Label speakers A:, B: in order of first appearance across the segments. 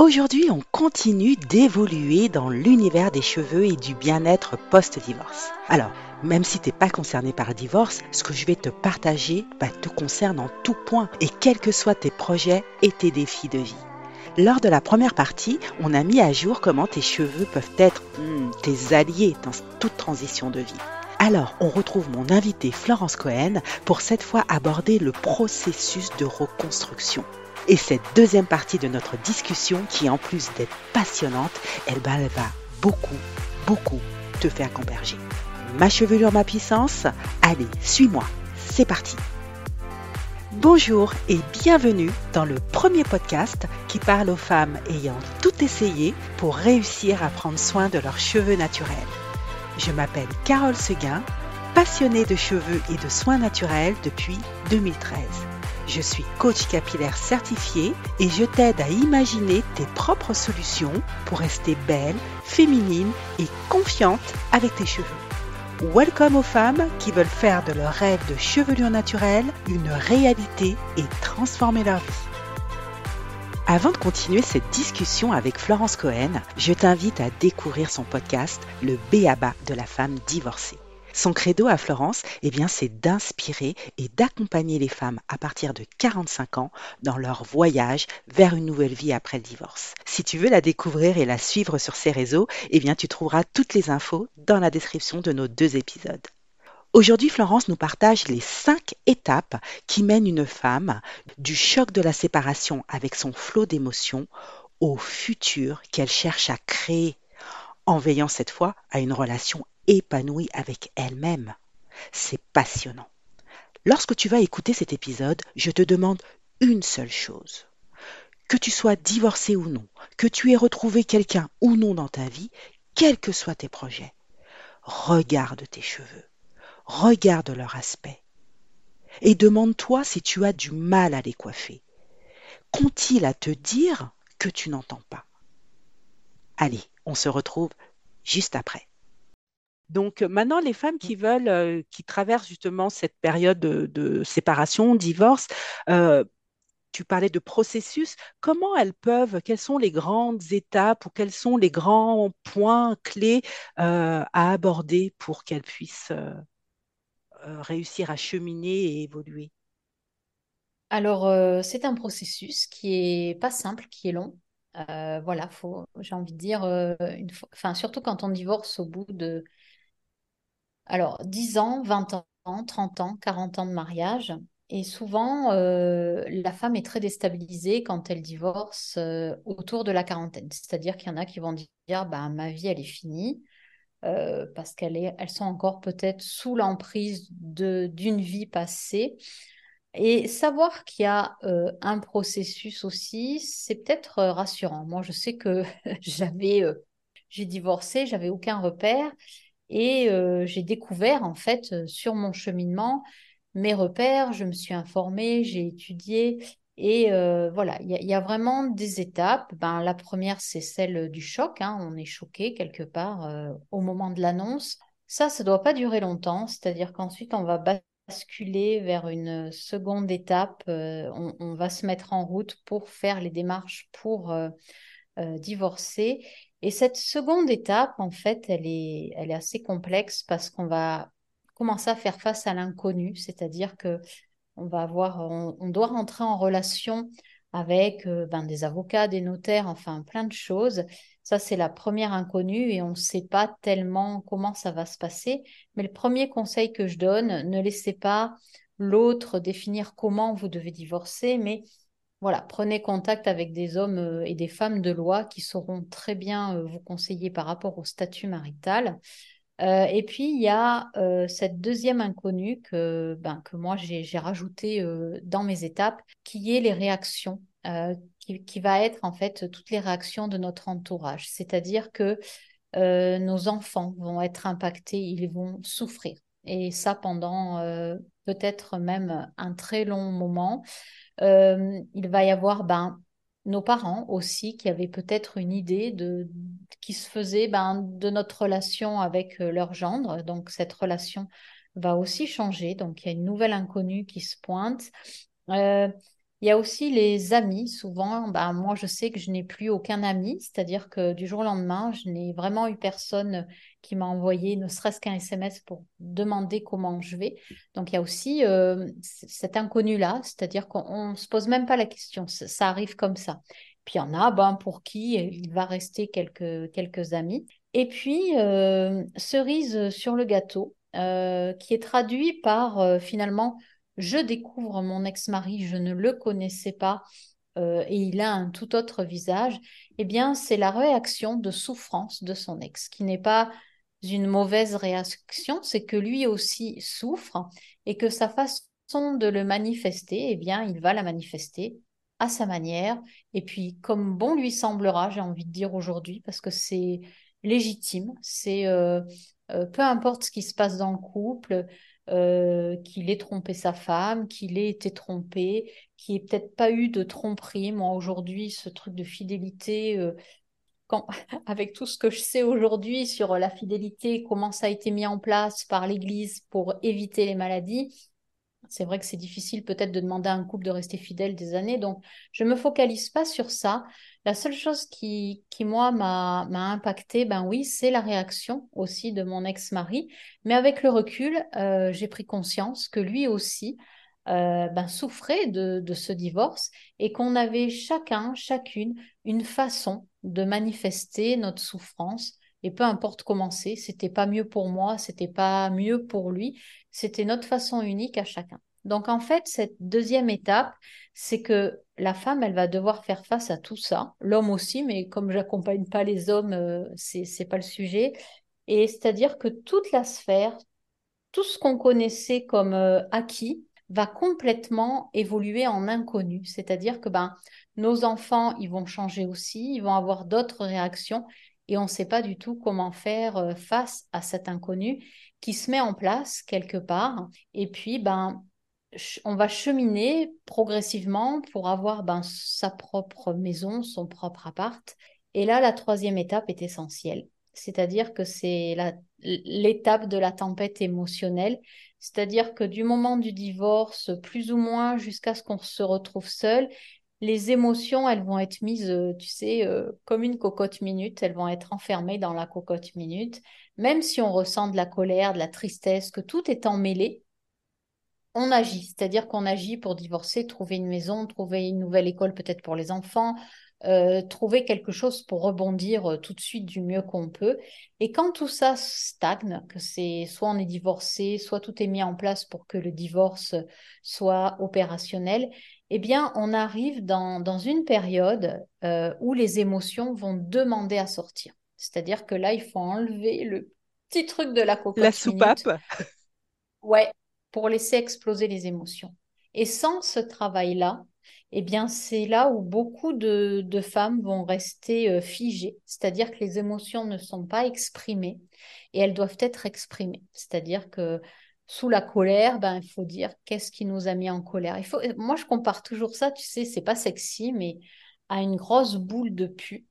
A: Aujourd'hui, on continue d'évoluer dans l'univers des cheveux et du bien-être post-divorce. Alors, même si tu n'es pas concerné par un divorce, ce que je vais te partager te concerne en tout point et quels que soient tes projets et tes défis de vie. Lors de la première partie, on a mis à jour comment tes cheveux peuvent être hmm, tes alliés dans toute transition de vie. Alors, on retrouve mon invité Florence Cohen pour cette fois aborder le processus de reconstruction. Et cette deuxième partie de notre discussion, qui en plus d'être passionnante, elle, va beaucoup, beaucoup te faire converger. Ma chevelure, ma puissance Allez, suis-moi, c'est parti Bonjour et bienvenue dans le premier podcast qui parle aux femmes ayant tout essayé pour réussir à prendre soin de leurs cheveux naturels. Je m'appelle Carole Seguin, passionnée de cheveux et de soins naturels depuis 2013. Je suis coach capillaire certifié et je t'aide à imaginer tes propres solutions pour rester belle, féminine et confiante avec tes cheveux. Welcome aux femmes qui veulent faire de leur rêve de chevelure naturelle une réalité et transformer leur vie. Avant de continuer cette discussion avec Florence Cohen, je t'invite à découvrir son podcast Le Béaba de la femme divorcée. Son credo à Florence, eh bien, c'est d'inspirer et d'accompagner les femmes à partir de 45 ans dans leur voyage vers une nouvelle vie après le divorce. Si tu veux la découvrir et la suivre sur ses réseaux, eh bien, tu trouveras toutes les infos dans la description de nos deux épisodes. Aujourd'hui, Florence nous partage les cinq étapes qui mènent une femme du choc de la séparation avec son flot d'émotions au futur qu'elle cherche à créer en veillant cette fois à une relation épanouie avec elle-même. C'est passionnant. Lorsque tu vas écouter cet épisode, je te demande une seule chose. Que tu sois divorcé ou non, que tu aies retrouvé quelqu'un ou non dans ta vie, quels que soient tes projets, regarde tes cheveux, regarde leur aspect et demande-toi si tu as du mal à les coiffer. Qu'ont-ils à te dire que tu n'entends pas? Allez, on se retrouve juste après. Donc maintenant, les femmes qui veulent, euh, qui traversent justement cette période de, séparation, divorce, euh, tu parlais de processus, comment elles peuvent, quelles sont les grandes étapes ou quels sont les grands points clés euh, à aborder pour qu'elles puissent réussir à cheminer et évoluer?
B: Alors, c'est un processus qui est pas simple, qui est long. voilà, j'ai envie de dire, surtout quand on divorce au bout de alors, 10 ans, 20 ans, 30 ans, 40 ans de mariage. Et souvent, euh, la femme est très déstabilisée quand elle divorce euh, autour de la quarantaine. C'est-à-dire qu'il y en a qui vont dire bah, ma vie, elle est finie, euh, parce qu'elles elles sont encore peut-être sous l'emprise d'une vie passée. Et savoir qu'il y a un processus aussi, c'est peut-être rassurant. Moi, je sais que j'avais, j'ai divorcé, j'avais aucun repère. Et euh, j'ai découvert, en fait, euh, sur mon cheminement, mes repères, je me suis informée, j'ai étudié. Et euh, voilà, il y, a vraiment des étapes. Ben, la première, c'est celle du choc. Hein. On est choqué quelque part au moment de l'annonce. Ça, ça ne doit pas durer longtemps. C'est-à-dire qu'ensuite, on va basculer vers une seconde étape. On, on, va se mettre en route pour faire les démarches pour divorcer. Et cette seconde étape, en fait, elle est, elle est assez complexe parce qu'on va commencer à faire face à l'inconnu, c'est-à-dire que on va avoir, on, doit rentrer en relation avec euh, ben, des avocats, des notaires, enfin plein de choses. Ça, c'est la première inconnue et on ne sait pas tellement comment ça va se passer. Mais le premier conseil que je donne, ne laissez pas l'autre définir comment vous devez divorcer, mais voilà, prenez contact avec des hommes euh, et des femmes de loi qui sauront très bien euh, vous conseiller par rapport au statut marital. Euh, et puis, il y a cette deuxième inconnue que, ben, que moi, j'ai rajouté dans mes étapes, qui est les réactions, qui, qui, va être en fait toutes les réactions de notre entourage. C'est-à-dire que nos enfants vont être impactés, ils vont souffrir. Et ça pendant peut-être même un très long moment. Euh, il va y avoir ben, nos parents aussi qui avaient peut-être une idée de qui se faisait ben, de notre relation avec euh, leur gendre. Donc cette relation va aussi changer. Donc il y a une nouvelle inconnue qui se pointe. Euh, Il y a aussi les amis. Souvent, ben, moi, je sais que je n'ai plus aucun ami, c'est-à-dire que du jour au lendemain, je n'ai vraiment eu personne qui m'a envoyé ne serait-ce qu'un SMS pour demander comment je vais. Donc, il y a aussi euh, cet inconnu-là, c'est-à-dire qu'on ne se pose même pas la question, ça, arrive comme ça. Puis il y en a ben, pour qui il va rester quelques, amis. Et puis, euh, cerise sur le gâteau, euh, qui est traduit par finalement je découvre mon ex-mari, je ne le connaissais pas euh, et il a un tout autre visage, eh bien, c'est la réaction de souffrance de son ex, qui n'est pas une mauvaise réaction, c'est que lui aussi souffre et que sa façon de le manifester, eh bien, il va la manifester à sa manière et puis comme bon lui semblera, j'ai envie de dire aujourd'hui, parce que c'est légitime, c'est euh, euh, peu importe ce qui se passe dans le couple, euh, qu'il ait trompé sa femme, qu'il ait été trompé, qu'il ait peut-être pas eu de tromperie. Moi, aujourd'hui, ce truc de fidélité, euh, avec tout ce que je sais aujourd'hui sur la fidélité, comment ça a été mis en place par l'Église pour éviter les maladies, c'est vrai que c'est difficile peut-être de demander à un couple de rester fidèle des années. Donc, je ne me focalise pas sur ça. La seule chose qui, qui moi, m'a impacté, ben oui, c'est la réaction aussi de mon ex-mari. Mais avec le recul, euh, j'ai pris conscience que lui aussi euh, ben, souffrait de, de ce divorce et qu'on avait chacun, chacune, une façon de manifester notre souffrance. Et peu importe comment c'est, c'était pas mieux pour moi, c'était pas mieux pour lui, c'était notre façon unique à chacun. Donc en fait, cette deuxième étape, c'est que la femme, elle va devoir faire face à tout ça, l'homme aussi, mais comme j'accompagne pas les hommes, euh, c'est c'est pas le sujet. Et c'est-à-dire que toute la sphère, tout ce qu'on connaissait comme euh, acquis, va complètement évoluer en inconnu. C'est-à-dire que ben nos enfants, ils vont changer aussi, ils vont avoir d'autres réactions et on ne sait pas du tout comment faire euh, face à cet inconnu qui se met en place quelque part. Et puis, ben, on va cheminer progressivement pour avoir ben, sa propre maison, son propre appart. Et là, la troisième étape est essentielle. C'est-à-dire que c'est l'étape de la tempête émotionnelle. C'est-à-dire que du moment du divorce, plus ou moins jusqu'à ce qu'on se retrouve seul, les émotions, elles vont être mises, euh, tu sais, euh, comme une cocotte minute, elles vont être enfermées dans la cocotte minute. Même si on ressent de la colère, de la tristesse, que tout est emmêlé, on agit. C'est-à-dire qu'on agit pour divorcer, trouver une maison, trouver une nouvelle école peut-être pour les enfants, euh, trouver quelque chose pour rebondir tout de suite du mieux qu'on peut. Et quand tout ça stagne, que c'est soit on est divorcé, soit tout est mis en place pour que le divorce soit opérationnel, eh bien, on arrive dans, dans une période euh, où les émotions vont demander à sortir. C'est-à-dire que là, il faut enlever le petit truc de la cocotte.
A: La soupape.
B: Ouais, pour laisser exploser les émotions. Et sans ce travail-là, eh bien, c'est là où beaucoup de, de femmes vont rester euh, figées. C'est-à-dire que les émotions ne sont pas exprimées et elles doivent être exprimées. C'est-à-dire que sous la colère, ben, il faut dire qu'est-ce qui nous a mis en colère. Il faut, moi, je compare toujours ça, tu sais, c'est pas sexy, mais à une grosse boule de pu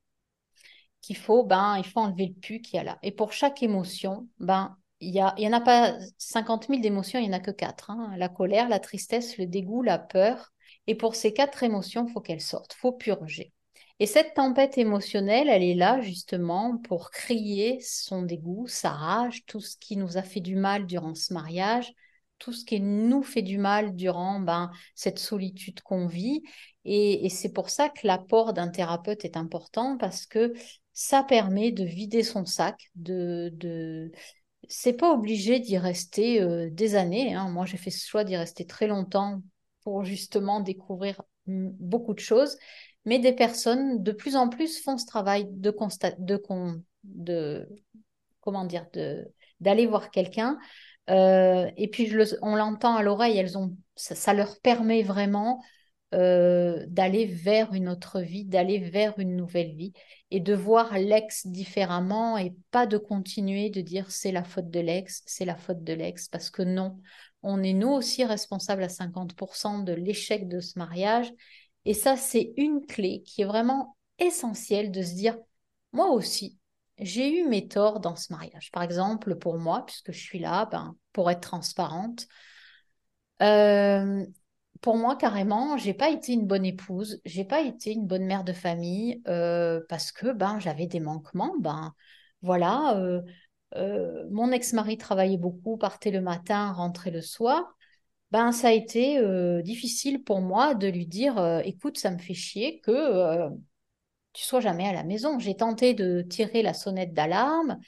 B: qu'il faut, ben, il faut enlever le pu qu'il y a là. Et pour chaque émotion, ben, il y, a, il y en a pas 50 000 d'émotions, il n'y en a que quatre. Hein. La colère, la tristesse, le dégoût, la peur. Et pour ces quatre émotions, faut qu'elles sortent, faut purger. Et cette tempête émotionnelle, elle est là justement pour crier son dégoût, sa rage, tout ce qui nous a fait du mal durant ce mariage, tout ce qui nous fait du mal durant ben, cette solitude qu'on vit. Et, c'est pour ça que l'apport d'un thérapeute est important parce que ça permet de vider son sac, de, de... c'est pas obligé d'y rester euh, des années. Hein. Moi, j'ai fait ce choix d'y rester très longtemps justement découvrir beaucoup de choses mais des personnes de plus en plus font ce travail de constat, de, de comment dire, d'aller voir quelqu'un. Euh, et puis je le, on l'entend à l'oreille, elles ont, ça, leur permet vraiment euh, d'aller vers une autre vie, d'aller vers une nouvelle vie et de voir l'ex différemment et pas de continuer de dire c'est la faute de l'ex, c'est la faute de l'ex, parce que non, on est nous aussi responsables à 50% de l'échec de ce mariage et ça, c'est une clé qui est vraiment essentielle de se dire, moi aussi, j'ai eu mes torts dans ce mariage. Par exemple, pour moi, puisque je suis là, ben, pour être transparente, euh, pour moi, carrément, j'ai pas été une bonne épouse, j'ai pas été une bonne mère de famille euh, parce que ben j'avais des manquements. Ben voilà, euh, euh, mon ex-mari travaillait beaucoup, partait le matin, rentrait le soir. Ben ça a été difficile pour moi de lui dire, écoute, ça me fait chier que tu sois jamais à la maison. J'ai tenté de tirer la sonnette d'alarme.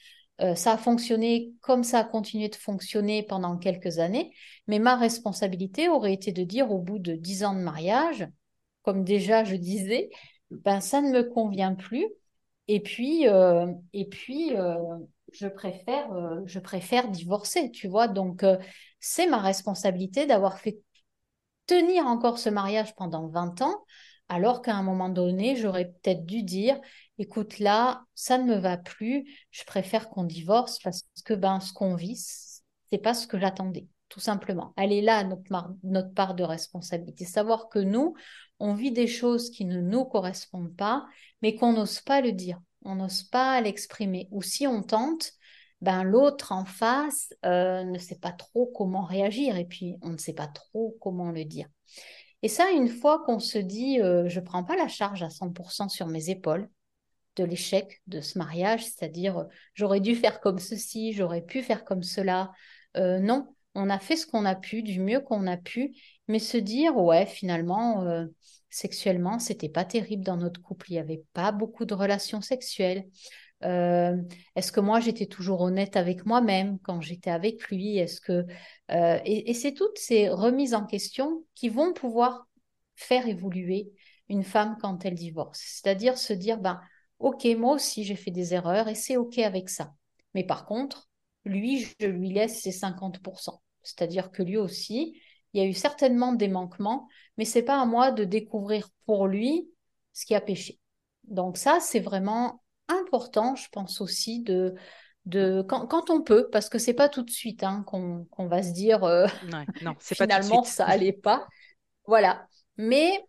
B: Euh, ça a fonctionné comme ça a continué de fonctionner pendant quelques années, mais ma responsabilité aurait été de dire au bout de dix ans de mariage, comme déjà je disais, ben ça ne me convient plus. Et puis, euh, et puis euh, je préfère, je préfère divorcer, tu vois. Donc, c'est ma responsabilité d'avoir fait tenir encore ce mariage pendant 20 ans, alors qu'à un moment donné, j'aurais peut-être dû dire, écoute, là, ça ne me va plus, je préfère qu'on divorce parce que ben, ce qu'on vit, c'est pas ce que j'attendais, tout simplement. Elle est là, notre, notre part de responsabilité. Savoir que nous, on vit des choses qui ne nous correspondent pas, mais qu'on n'ose pas le dire, on n'ose pas l'exprimer. Ou si on tente, ben, l'autre en face euh, ne sait pas trop comment réagir et puis on ne sait pas trop comment le dire. Et ça, une fois qu'on se dit, euh, je ne prends pas la charge à 100% sur mes épaules, de l'échec de ce mariage, c'est-à-dire euh, j'aurais dû faire comme ceci, j'aurais pu faire comme cela. Euh, non, on a fait ce qu'on a pu, du mieux qu'on a pu, mais se dire ouais, finalement, euh, sexuellement, c'était pas terrible dans notre couple, il n'y avait pas beaucoup de relations sexuelles. Est-ce que moi j'étais toujours honnête avec moi-même quand j'étais avec lui? Est-ce que et, et c'est toutes ces remises en question qui vont pouvoir faire évoluer une femme quand elle divorce. C'est-à-dire se dire ben Ok, moi aussi j'ai fait des erreurs et c'est ok avec ça. Mais par contre, lui, je lui laisse ses 50%. C'est-à-dire que lui aussi, il y a eu certainement des manquements, mais c'est pas à moi de découvrir pour lui ce qui a péché. Donc ça, c'est vraiment important, je pense aussi de de quand, on peut, parce que c'est pas tout de suite hein, qu'on va se dire euh, non, finalement ça allait pas. Voilà. Mais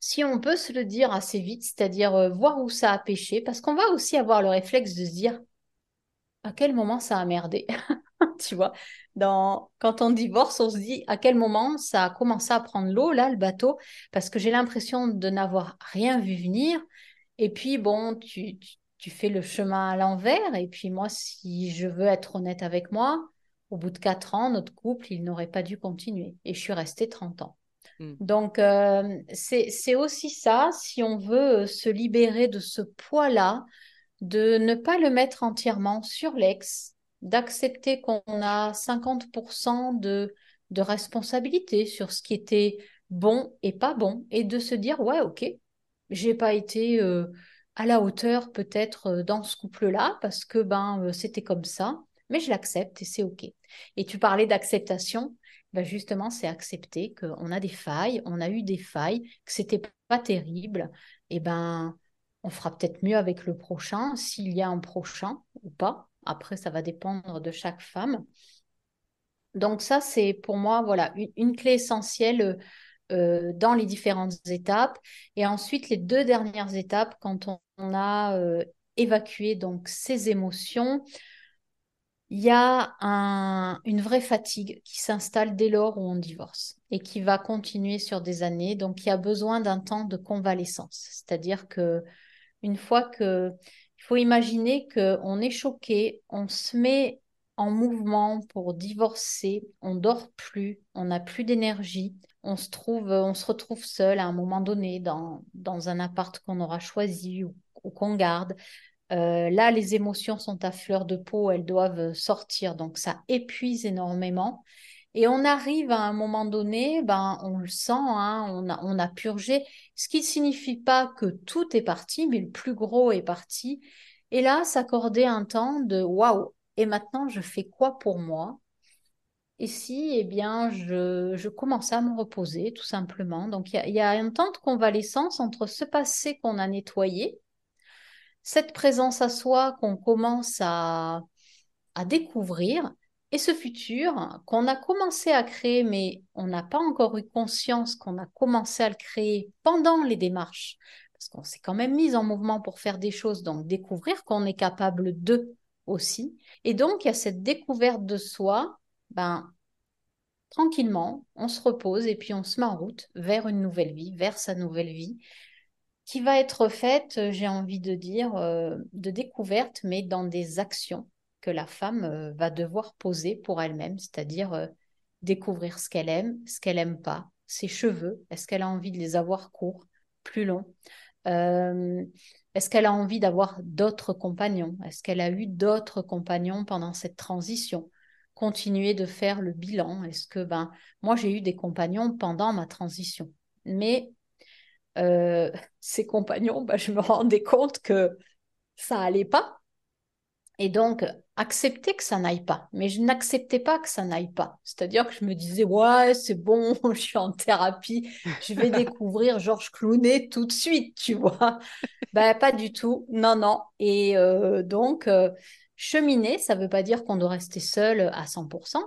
B: si on peut se le dire assez vite, c'est-à-dire euh, voir où ça a péché, parce qu'on va aussi avoir le réflexe de se dire à quel moment ça a merdé. tu vois, quand on divorce, on se dit à quel moment ça a commencé à prendre l'eau, là, le bateau, parce que j'ai l'impression de n'avoir rien vu venir. Et puis, bon, tu, tu, fais le chemin à l'envers. Et puis, moi, si je veux être honnête avec moi, au bout de quatre ans, notre couple, il n'aurait pas dû continuer. Et je suis restée 30 ans. Mm. Donc, euh, c'est aussi ça, si on veut euh, se libérer de ce poids-là, de ne pas le mettre entièrement sur l'ex, d'accepter qu'on a 50% de, de responsabilité sur ce qui était bon et pas bon, et de se dire, ouais, ok, j'ai pas été euh, à la hauteur peut-être dans ce couple-là, parce que ben c'était comme ça, mais je l'accepte et c'est ok. Et tu parlais d'acceptation, ben justement, c'est accepter qu'on a des failles, on a eu des failles, que c'était pas terrible. Et ben, on fera peut-être mieux avec le prochain, s'il y a un prochain ou pas. Après, ça va dépendre de chaque femme. Donc ça, c'est pour moi, voilà, une, clé essentielle euh, dans les différentes étapes. Et ensuite, les deux dernières étapes, quand on, a euh, évacué donc ces émotions, il y a une vraie fatigue qui s'installe dès lors où on divorce et qui va continuer sur des années. Donc, il y a besoin d'un temps de convalescence. C'est-à-dire que une fois que, il faut imaginer qu'on est choqué, on se met en mouvement pour divorcer, on dort plus, on n'a plus d'énergie, on se trouve, on se retrouve seul à un moment donné dans, dans un appart qu'on aura choisi ou qu'on garde. Euh, là, les émotions sont à fleur de peau, elles doivent sortir, donc ça épuise énormément. Et on arrive à un moment donné, ben, on le sent, hein, on, a, purgé, ce qui ne signifie pas que tout est parti, mais le plus gros est parti. Et là, s'accorder un temps de waouh, et maintenant je fais quoi pour moi? Et eh bien, je, commence à me reposer, tout simplement. Donc, il y, y a, un temps de convalescence entre ce passé qu'on a nettoyé, cette présence à soi qu'on commence à, découvrir et ce futur qu'on a commencé à créer, mais on n'a pas encore eu conscience qu'on a commencé à le créer pendant les démarches, parce qu'on s'est quand même mis en mouvement pour faire des choses, donc découvrir qu'on est capable de aussi. Et donc, il y a cette découverte de soi, ben, tranquillement, on se repose et puis on se met en route vers une nouvelle vie, vers sa nouvelle vie, qui va être faite, euh, j'ai envie de dire, euh, de découverte, mais dans des actions que la femme euh, va devoir poser pour elle-même, c'est-à-dire découvrir ce qu'elle aime, ce qu'elle aime pas, ses cheveux, est-ce qu'elle a envie de les avoir courts, plus longs, est-ce qu'elle a envie d'avoir d'autres compagnons, est-ce qu'elle a eu d'autres compagnons pendant cette transition, continuer de faire le bilan, est-ce que ben moi j'ai eu des compagnons pendant ma transition, mais euh, ces compagnons, bah, je me rendais compte que ça allait pas. Et donc, accepter que ça n'aille pas. Mais je n'acceptais pas que ça n'aille pas. C'est-à-dire que je me disais, ouais, c'est bon, je suis en thérapie, je vais découvrir Georges Clounet tout de suite, tu vois. ben, pas du tout. Non, non. Et euh, donc, euh, cheminer, ça ne veut pas dire qu'on doit rester seul à 100%.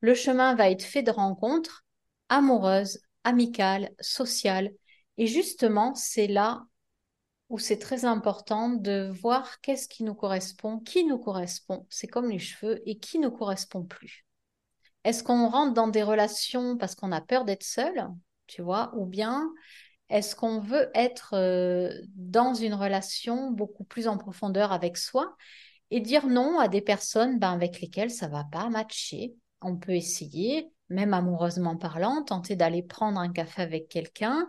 B: Le chemin va être fait de rencontres amoureuses, amicales, sociales, et justement, c'est là où c'est très important de voir qu'est-ce qui nous correspond, qui nous correspond. C'est comme les cheveux et qui ne correspond plus. Est-ce qu'on rentre dans des relations parce qu'on a peur d'être seul, tu vois, ou bien est-ce qu'on veut être euh, dans une relation beaucoup plus en profondeur avec soi et dire non à des personnes ben, avec lesquelles ça va pas matcher? On peut essayer, même amoureusement parlant, tenter d'aller prendre un café avec quelqu'un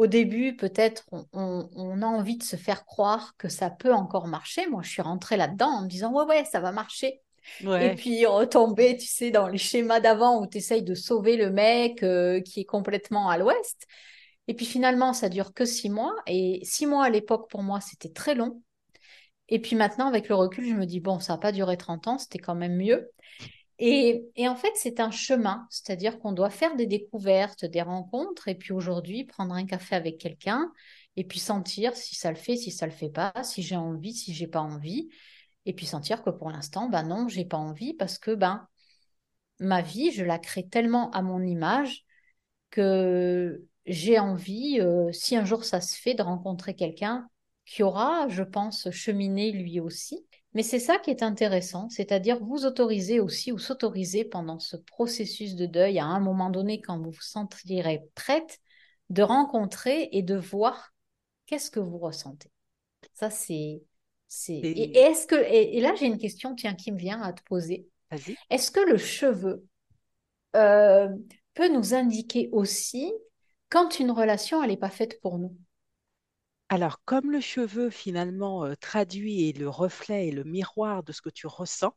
B: au début, peut-être, on, a envie de se faire croire que ça peut encore marcher. Moi, je suis rentrée là-dedans en me disant, ouais, ouais, ça va marcher. Et puis retomber, tu sais, dans les schémas d'avant où tu essayes de sauver le mec euh, qui est complètement à l'ouest. Et puis finalement, ça dure que six mois. Et six mois à l'époque, pour moi, c'était très long. Et puis maintenant, avec le recul, je me dis, bon, ça n'a pas duré 30 ans, c'était quand même mieux. Et, en fait, c'est un chemin, c'est-à-dire qu'on doit faire des découvertes, des rencontres, et puis aujourd'hui, prendre un café avec quelqu'un, et puis sentir si ça le fait, si ça le fait pas, si j'ai envie, si j'ai pas envie, et puis sentir que pour l'instant, ben non, j'ai pas envie parce que ben ma vie, je la crée tellement à mon image que j'ai envie, euh, si un jour ça se fait, de rencontrer quelqu'un qui aura, je pense, cheminé lui aussi mais c'est ça qui est intéressant, c'est-à-dire vous autoriser aussi ou s'autoriser pendant ce processus de deuil à un moment donné quand vous vous sentirez prête de rencontrer et de voir qu'est-ce que vous ressentez. Ça c'est c'est et, est-ce que et, là j'ai une question tiens qui me vient à te poser. Est-ce que le cheveu euh, peut nous indiquer aussi quand une relation elle n'est pas faite pour nous?
A: Alors, comme le cheveu finalement euh, traduit et le reflet et le miroir de ce que tu ressens,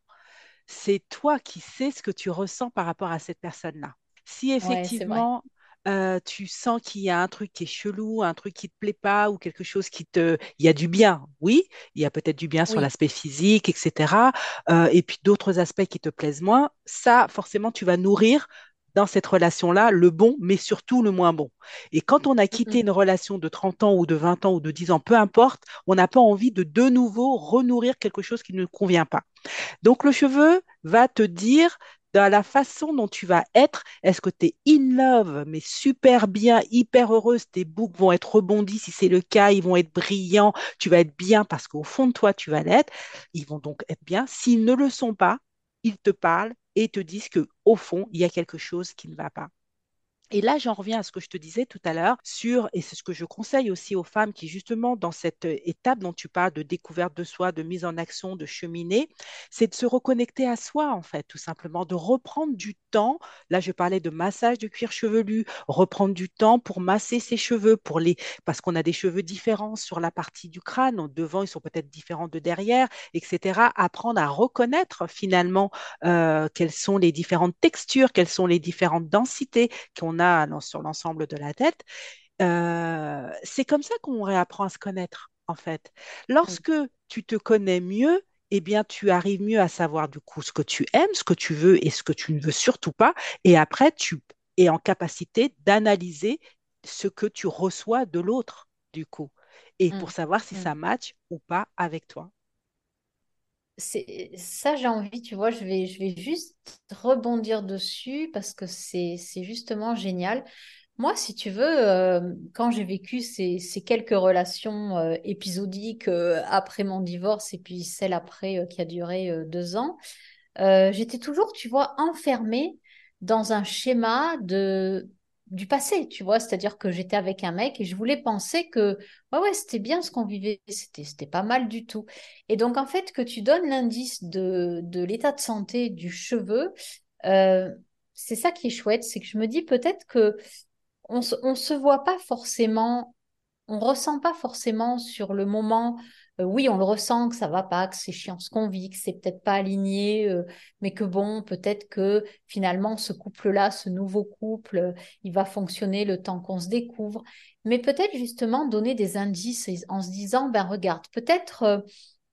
A: c'est toi qui sais ce que tu ressens par rapport à cette personne-là. Si effectivement euh, tu sens qu'il y a un truc qui est chelou, un truc qui te plaît pas ou quelque chose qui te, il y a du bien, oui, il y a peut-être du bien sur l'aspect physique, etc. Euh, et puis d'autres aspects qui te plaisent moins, ça forcément tu vas nourrir dans cette relation-là le bon, mais surtout le moins bon. Et quand on a quitté une relation de 30 ans ou de 20 ans ou de 10 ans, peu importe, on n'a pas envie de de nouveau renourrir quelque chose qui ne convient pas. Donc le cheveu va te dire dans la façon dont tu vas être, est-ce que tu es in love, mais super bien, hyper heureuse, tes boucles vont être rebondies, si c'est le cas, ils vont être brillants, tu vas être bien parce qu'au fond de toi, tu vas l'être, ils vont donc être bien. S'ils ne le sont pas, ils te parlent et te disent que au fond, il y a quelque chose qui ne va pas. Et là, j'en reviens à ce que je te disais tout à l'heure sur, et c'est ce que je conseille aussi aux femmes qui, justement, dans cette euh, étape dont tu parles de découverte de soi, de mise en action, de cheminer, c'est de se reconnecter à soi, en fait, tout simplement, de reprendre du temps. Là, je parlais de massage de cuir chevelu, reprendre du temps pour masser ses cheveux, pour les, parce qu'on a des cheveux différents sur la partie du crâne. Devant, ils sont peut-être différents de derrière, etc. Apprendre à reconnaître finalement euh, quelles sont les différentes textures, quelles sont les différentes densités qu'on a sur l'ensemble de la tête. Euh, c'est comme ça qu'on réapprend à se connaître, en fait. Lorsque tu te connais mieux, eh bien, tu arrives mieux à savoir du coup ce que tu aimes, ce que tu veux et ce que tu ne veux surtout pas. Et après, tu es en capacité d'analyser ce que tu reçois de l'autre, du coup, et pour mmh. savoir si mmh. ça match ou pas avec toi
B: c'est ça j'ai envie tu vois je vais je vais juste rebondir dessus parce que c'est c'est justement génial. Moi si tu veux euh, quand j'ai vécu ces, ces, quelques relations euh, épisodiques euh, après mon divorce et puis celle après qui a duré deux ans j'étais toujours tu vois enfermée dans un schéma de du passé, tu vois, c'est-à-dire que j'étais avec un mec et je voulais penser que ouais ouais, c'était bien ce qu'on vivait, c'était c'était pas mal du tout. Et donc en fait que tu donnes l'indice de, de l'état de santé du cheveu, euh, c'est ça qui est chouette, c'est que je me dis peut-être que on, on se voit pas forcément, on ressent pas forcément sur le moment euh, oui, on le ressent que ça va pas, que c'est chiant ce qu'on vit, que c'est peut-être pas aligné, euh, mais que bon, peut-être que finalement ce couple-là, ce nouveau couple, euh, il va fonctionner le temps qu'on se découvre. Mais peut-être justement donner des indices en se disant, ben regarde, peut-être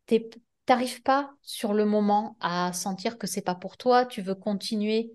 B: tu t'arrives pas sur le moment à sentir que c'est pas pour toi, tu veux continuer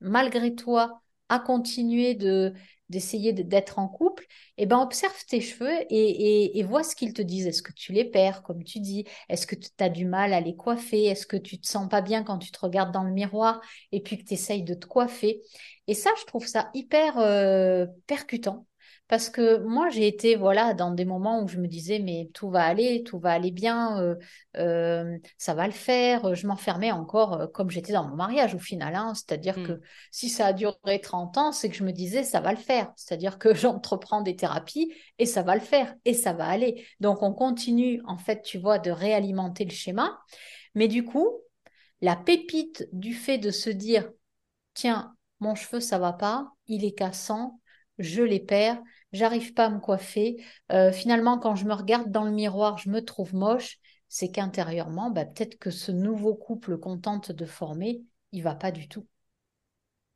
B: malgré toi à continuer de d'essayer d'être en couple, eh ben observe tes cheveux et, vois ce qu'ils te disent. Est-ce que tu les perds, comme tu dis? Est-ce que tu as du mal à les coiffer? Est-ce que tu te sens pas bien quand tu te regardes dans le miroir et puis que tu essayes de te coiffer? Et ça, je trouve ça hyper euh, percutant parce que moi, j'ai été voilà dans des moments où je me disais mais tout va aller, tout va aller bien, euh, euh, ça va le faire. Je m'enfermais encore euh, comme j'étais dans mon mariage au final. Hein. C'est-à-dire
A: Hmm.
B: que si ça a duré 30 ans, c'est que je me disais ça va le faire. C'est-à-dire que j'entreprends des thérapies et ça va le faire et ça va aller. Donc on continue en fait, tu vois, de réalimenter le schéma. Mais du coup, la pépite du fait de se dire tiens, mon cheveu ça va pas, il est cassant, je les perds, j'arrive pas à me coiffer. Euh, finalement, quand je me regarde dans le miroir, je me trouve moche. C'est qu'intérieurement, bah, peut-être que ce nouveau couple qu'on tente de former, il va pas du tout.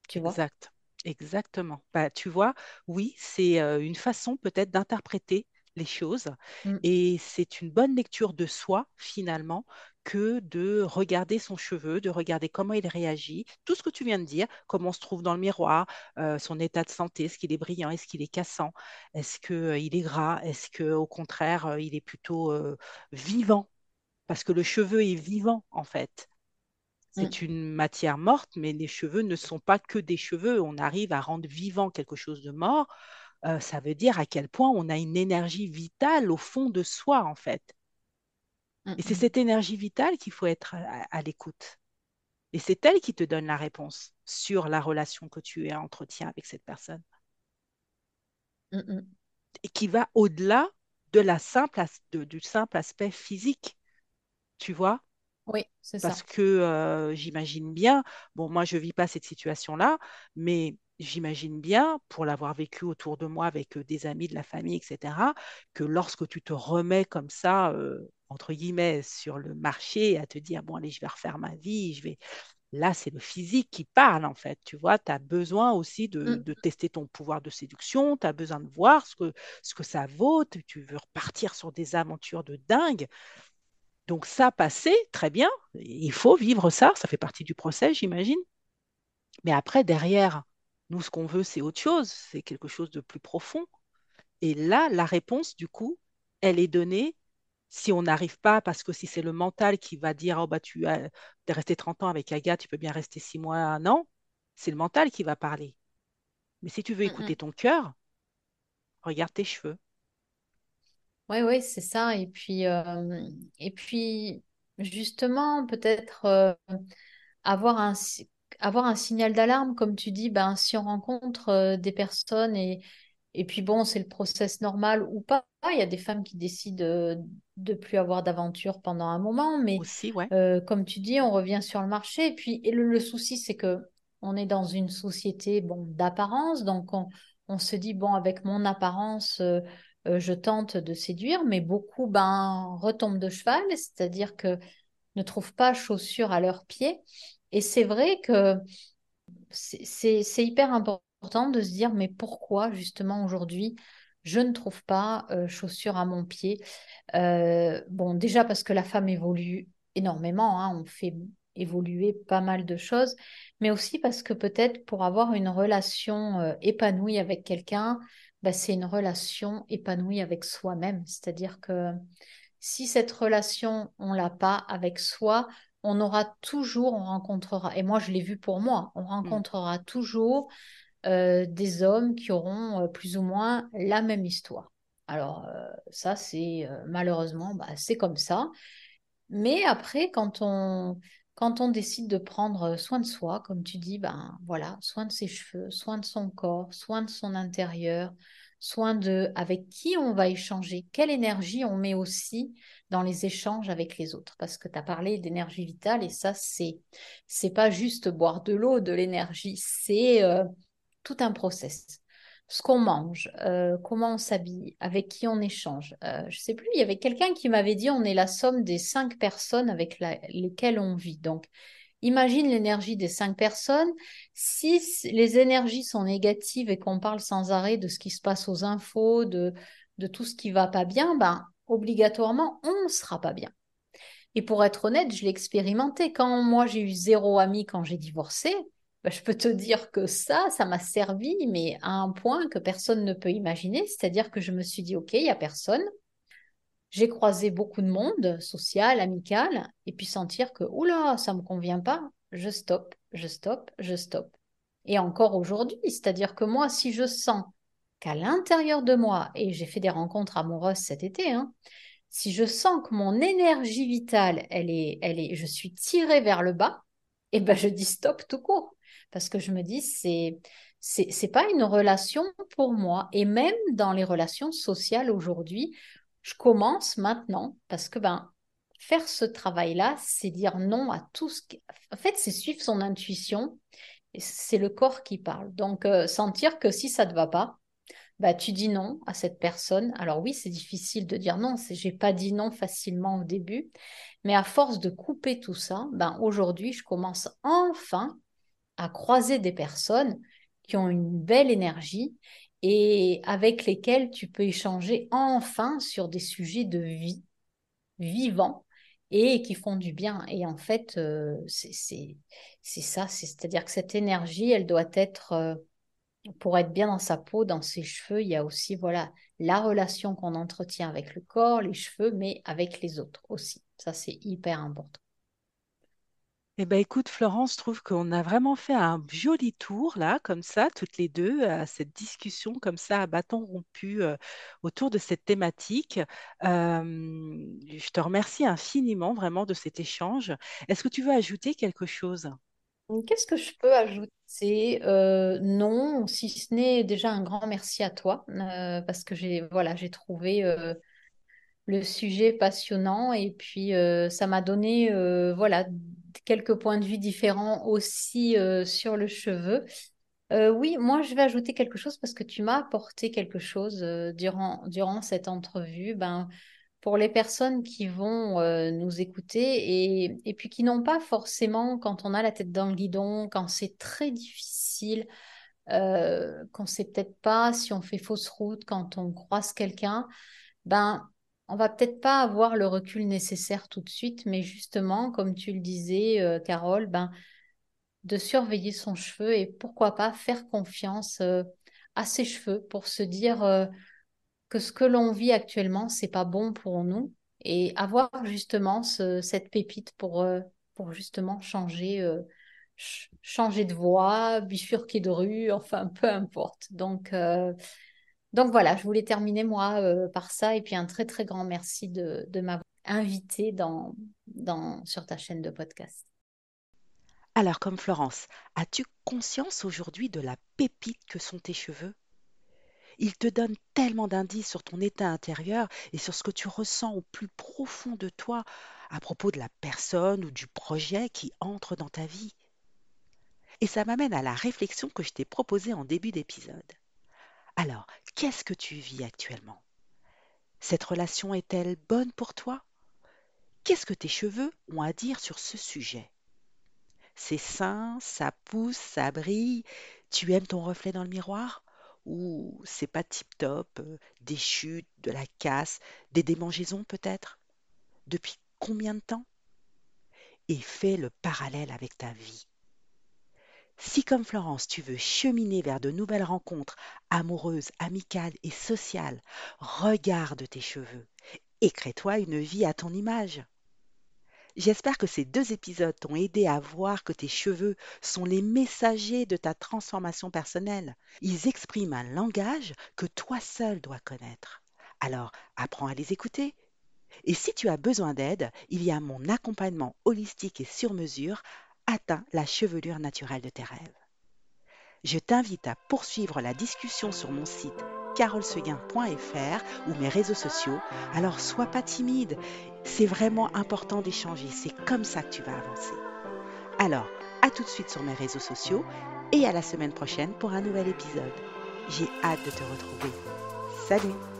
B: Tu vois?
A: Exact, exactement. Bah, tu vois, oui, c'est euh, une façon peut-être d'interpréter les choses
B: Mm,
A: et c'est une bonne lecture de soi finalement que de regarder son cheveu, de regarder comment il réagit, tout ce que tu viens de dire, comment on se trouve dans le miroir, euh, son état de santé, est-ce qu'il est brillant, est-ce qu'il est cassant, est-ce qu'il est gras, est-ce qu'au contraire, euh, il est plutôt euh, vivant, parce que le cheveu est vivant en fait.
B: mm,
A: C'est une matière morte, mais les cheveux ne sont pas que des cheveux. On arrive à rendre vivant quelque chose de mort. Euh, ça veut dire à quel point on a une énergie vitale au fond de soi, en fait.
B: Mm,
A: Et c'est
B: mm,
A: cette énergie vitale qu'il faut être à, à l'écoute. Et c'est elle qui te donne la réponse sur la relation que tu entretiens avec cette personne.
B: mm.
A: Et qui va au-delà de la simple as- de- du simple aspect physique, tu vois?
B: Oui, c'est
A: Parce
B: ça.
A: que euh, j'imagine bien, bon, moi je vis pas cette situation-là, mais j'imagine bien, pour l'avoir vécu autour de moi avec des amis, de la famille, etc., que lorsque tu te remets comme ça, euh, entre guillemets, sur le marché, à te dire, bon, allez, je vais refaire ma vie, je vais... Là, c'est le physique qui parle, en fait. Tu vois, tu as besoin aussi de,
B: Mm,
A: de tester ton pouvoir de séduction, tu as besoin de voir ce que, ce que ça vaut, tu tu veux repartir sur des aventures de dingue. Donc ça, passé, très bien, il faut vivre ça, ça fait partie du procès, j'imagine. Mais après, derrière, nous, ce qu'on veut, c'est autre chose, c'est quelque chose de plus profond. Et là, la réponse, du coup, elle est donnée si on n'arrive pas, parce que si c'est le mental qui va dire, oh bah tu as, es resté 30 ans avec Agathe, tu peux bien rester 6 mois, un an, c'est le mental qui va parler. Mais si tu veux
B: mm,
A: écouter
B: mm.
A: ton cœur, regarde tes cheveux.
B: Oui, oui, c'est ça. Et puis, euh, et puis justement, peut-être euh, avoir un, avoir un signal d'alarme, comme tu dis, ben, si on rencontre euh, des personnes et, et puis bon, c'est le process normal ou pas. Il y a des femmes qui décident euh, de plus avoir d'aventure pendant un moment, mais
A: Aussi, ouais.
B: euh, comme tu dis, on revient sur le marché. Et puis, et le, le souci, c'est que on est dans une société bon, d'apparence, donc on, on se dit, bon, avec mon apparence. je tente de séduire, mais beaucoup ben, retombent de cheval, c'est-à-dire que ne trouvent pas chaussures à leurs pieds. Et c'est vrai que c'est hyper important de se dire, mais pourquoi justement aujourd'hui, je ne trouve pas euh, chaussures à mon pied? Euh, bon, déjà parce que la femme évolue énormément, hein, on fait évoluer pas mal de choses, mais aussi parce que peut-être pour avoir une relation euh, épanouie avec quelqu'un, bah, c'est une relation épanouie avec soi-même. C'est-à-dire que si cette relation, on l'a pas avec soi, on aura toujours, on rencontrera, et moi je l'ai vu pour moi, on
A: Mm.
B: rencontrera toujours euh, des hommes qui auront euh, plus ou moins la même histoire. Alors euh, ça, c'est malheureusement, bah, c'est comme ça. Mais après, quand on, quand on décide de prendre soin de soi, comme tu dis, ben voilà, soin de ses cheveux, soin de son corps, soin de son intérieur, soin de avec qui on va échanger, quelle énergie on met aussi dans les échanges avec les autres. Parce que tu as parlé d'énergie vitale et ça, c'est c'est pas juste boire de l'eau, de l'énergie, c'est euh, tout un process ce qu'on mange, euh, comment on s'habille, avec qui on échange. Euh, je sais plus, il y avait quelqu'un qui m'avait dit on est la somme des cinq personnes avec lesquelles on vit. Donc, imagine l'énergie des cinq personnes. Si les énergies sont négatives et qu'on parle sans arrêt de ce qui se passe aux infos, de, de tout ce qui va pas bien, ben, obligatoirement, on ne sera pas bien. Et pour être honnête, je l'ai expérimenté. Quand moi, j'ai eu zéro ami quand j'ai divorcé, bah, je peux te dire que ça, ça m'a servi, mais à un point que personne ne peut imaginer. C'est-à-dire que je me suis dit, OK, il n'y a personne. J'ai croisé beaucoup de monde, social, amical, et puis sentir que, oula, ça ne me convient pas, je stoppe, je stoppe, je stoppe. Et encore aujourd'hui, c'est-à-dire que moi, si je sens qu'à l'intérieur de moi, et j'ai fait des rencontres amoureuses cet été, hein, si je sens que mon énergie vitale, elle est, elle je suis tirée vers le bas, et eh ben je dis stop tout court. Parce que je me dis c'est c'est pas une relation pour moi. Et même dans les relations sociales aujourd'hui je commence maintenant parce que ben faire ce travail là c'est dire non à tout ce qui en fait c'est suivre son intuition et c'est le corps qui parle donc euh, sentir que si ça ne te va pas bah, tu dis non à cette personne. Alors oui, c'est difficile de dire non, j'ai pas dit non facilement au début, mais à force de couper tout ça, ben aujourd'hui, je commence enfin à croiser des personnes qui ont une belle énergie et avec lesquelles tu peux échanger enfin sur des sujets de vie vivants et qui font du bien. Et en fait, euh, c'est ça, c'est-à-dire que cette énergie, elle doit être, euh, pour être bien dans sa peau, dans ses cheveux, il y a aussi voilà la relation qu'on entretient avec le corps, les cheveux, mais avec les autres aussi. Ça, c'est hyper important.
A: Eh ben, écoute, Florence, je trouve qu'on a vraiment fait un joli tour là, comme ça, toutes les deux, à cette discussion comme ça, à bâton rompu euh, autour de cette thématique. Euh, je te remercie infiniment vraiment de cet échange. Est-ce que tu veux ajouter quelque chose?
B: Qu'est-ce que je peux ajouter? Euh, non, si ce n'est déjà un grand merci à toi, parce que j'ai voilà, trouvé le sujet passionnant et puis ça m'a donné voilà quelques points de vue différents aussi euh, sur le cheveu. Euh, oui, moi je vais ajouter quelque chose parce que tu m'as apporté quelque chose euh, durant, durant cette entrevue. Ben, pour les personnes qui vont nous écouter et, et puis qui n'ont pas forcément, quand on a la tête dans le guidon, quand c'est très difficile, qu'on ne sait peut-être pas si on fait fausse route, quand on croise quelqu'un, ben on va peut-être pas avoir le recul nécessaire tout de suite, mais justement, comme tu le disais, euh, Carole, ben, de surveiller son cheveu et pourquoi pas faire confiance euh, à ses cheveux pour se dire euh, que ce que l'on vit actuellement, c'est pas bon pour nous et avoir justement cette pépite pour, pour justement changer, changer de voie, bifurquer de rue, enfin peu importe. Donc, donc voilà, je voulais terminer moi euh, par ça et puis un très très grand merci de, m'avoir invité dans, sur ta chaîne de podcast.
A: Alors comme Florence, as-tu conscience aujourd'hui de la pépite que sont tes cheveux? Ils te donnent tellement d'indices sur ton état intérieur et sur ce que tu ressens au plus profond de toi à propos de la personne ou du projet qui entre dans ta vie. Et ça m'amène à la réflexion que je t'ai proposée en début d'épisode. Alors, qu'est-ce que tu vis actuellement? Cette relation est-elle bonne pour toi? Qu'est-ce que tes cheveux ont à dire sur ce sujet? C'est sain, ça pousse, ça brille, tu aimes ton reflet dans le miroir? Ou c'est pas tip-top, euh, des chutes, de la casse, des démangeaisons peut-être? Depuis combien de temps? Et fais le parallèle avec ta vie. Si comme Florence, tu veux cheminer vers de nouvelles rencontres amoureuses, amicales et sociales, regarde tes cheveux et crée-toi une vie à ton image. J'espère que ces deux épisodes t'ont aidé à voir que tes cheveux sont les messagers de ta transformation personnelle. Ils expriment un langage que toi seul dois connaître. Alors, apprends à les écouter, Et si tu as besoin d'aide, il y a mon accompagnement holistique et sur mesure, Atteins la chevelure naturelle de tes rêves. Je t'invite à poursuivre la discussion sur mon site carolseguin.fr ou mes réseaux sociaux. Alors sois pas timide, c'est vraiment important d'échanger, c'est comme ça que tu vas avancer. Alors, à tout de suite sur mes réseaux sociaux et à la semaine prochaine pour un nouvel épisode. J'ai hâte de te retrouver. Salut